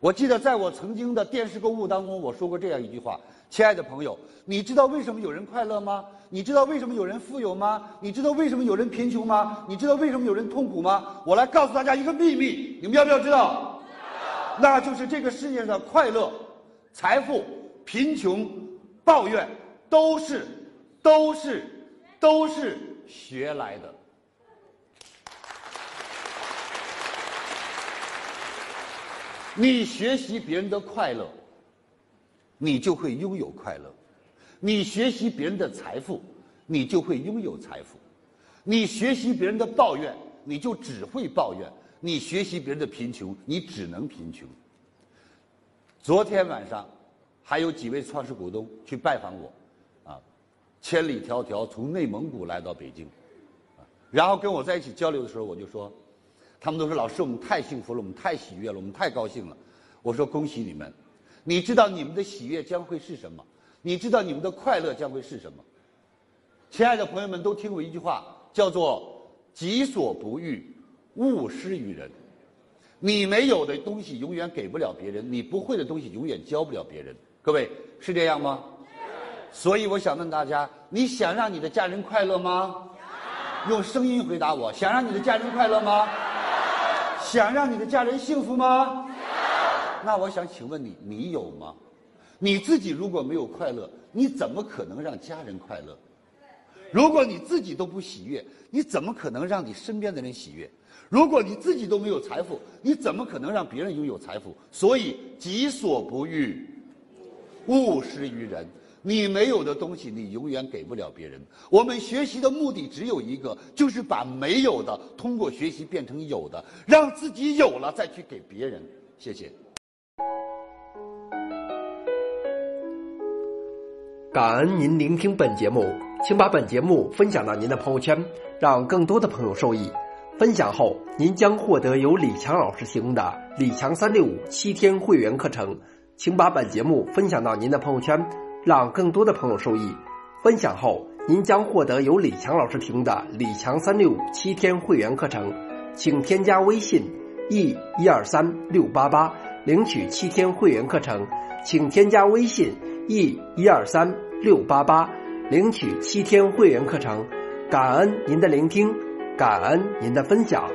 我记得在我曾经的电视购物当中，我说过这样一句话：“亲爱的朋友，你知道为什么有人快乐吗？你知道为什么有人富有吗？你知道为什么有人贫穷吗？你知道为什么有人痛苦吗？我来告诉大家一个秘密，你们要不要知道？那就是这个世界上快乐、财富、贫穷、抱怨，都是、都是、都是学来的。”你学习别人的快乐，你就会拥有快乐；你学习别人的财富，你就会拥有财富；你学习别人的抱怨，你就只会抱怨；你学习别人的贫穷，你只能贫穷。昨天晚上，还有几位创始股东去拜访我，啊，千里迢迢从内蒙古来到北京，啊，然后跟我在一起交流的时候，我就说。他们都说：“老师，我们太幸福了，我们太喜悦了，我们太高兴了。”我说：“恭喜你们！你知道你们的喜悦将会是什么？你知道你们的快乐将会是什么？”亲爱的朋友们，都听过一句话，叫做“己所不欲，勿施于人”。你没有的东西永远给不了别人，你不会的东西永远教不了别人。各位是这样吗？所以我想问大家：你想让你的家人快乐吗？用声音回答我：想让你的家人快乐吗？想让你的家人幸福吗？那我想请问你，你有吗？你自己如果没有快乐，你怎么可能让家人快乐？如果你自己都不喜悦，你怎么可能让你身边的人喜悦？如果你自己都没有财富，你怎么可能让别人拥有财富？所以，己所不欲，勿施于人。你没有的东西，你永远给不了别人。我们学习的目的只有一个，就是把没有的通过学习变成有的，让自己有了再去给别人。谢谢。感恩您聆听本节目，请把本节目分享到您的朋友圈，让更多的朋友受益。分享后，您将获得由李强老师提供的李强三六五七天会员课程。请把本节目分享到您的朋友圈。让更多的朋友受益。分享后，您将获得由李强老师提供的李强三六五七天会员课程，请添加微信 e 一二三六八八领取七天会员课程，请添加微信 e 一二三六八八领取七天会员课程。感恩您的聆听，感恩您的分享。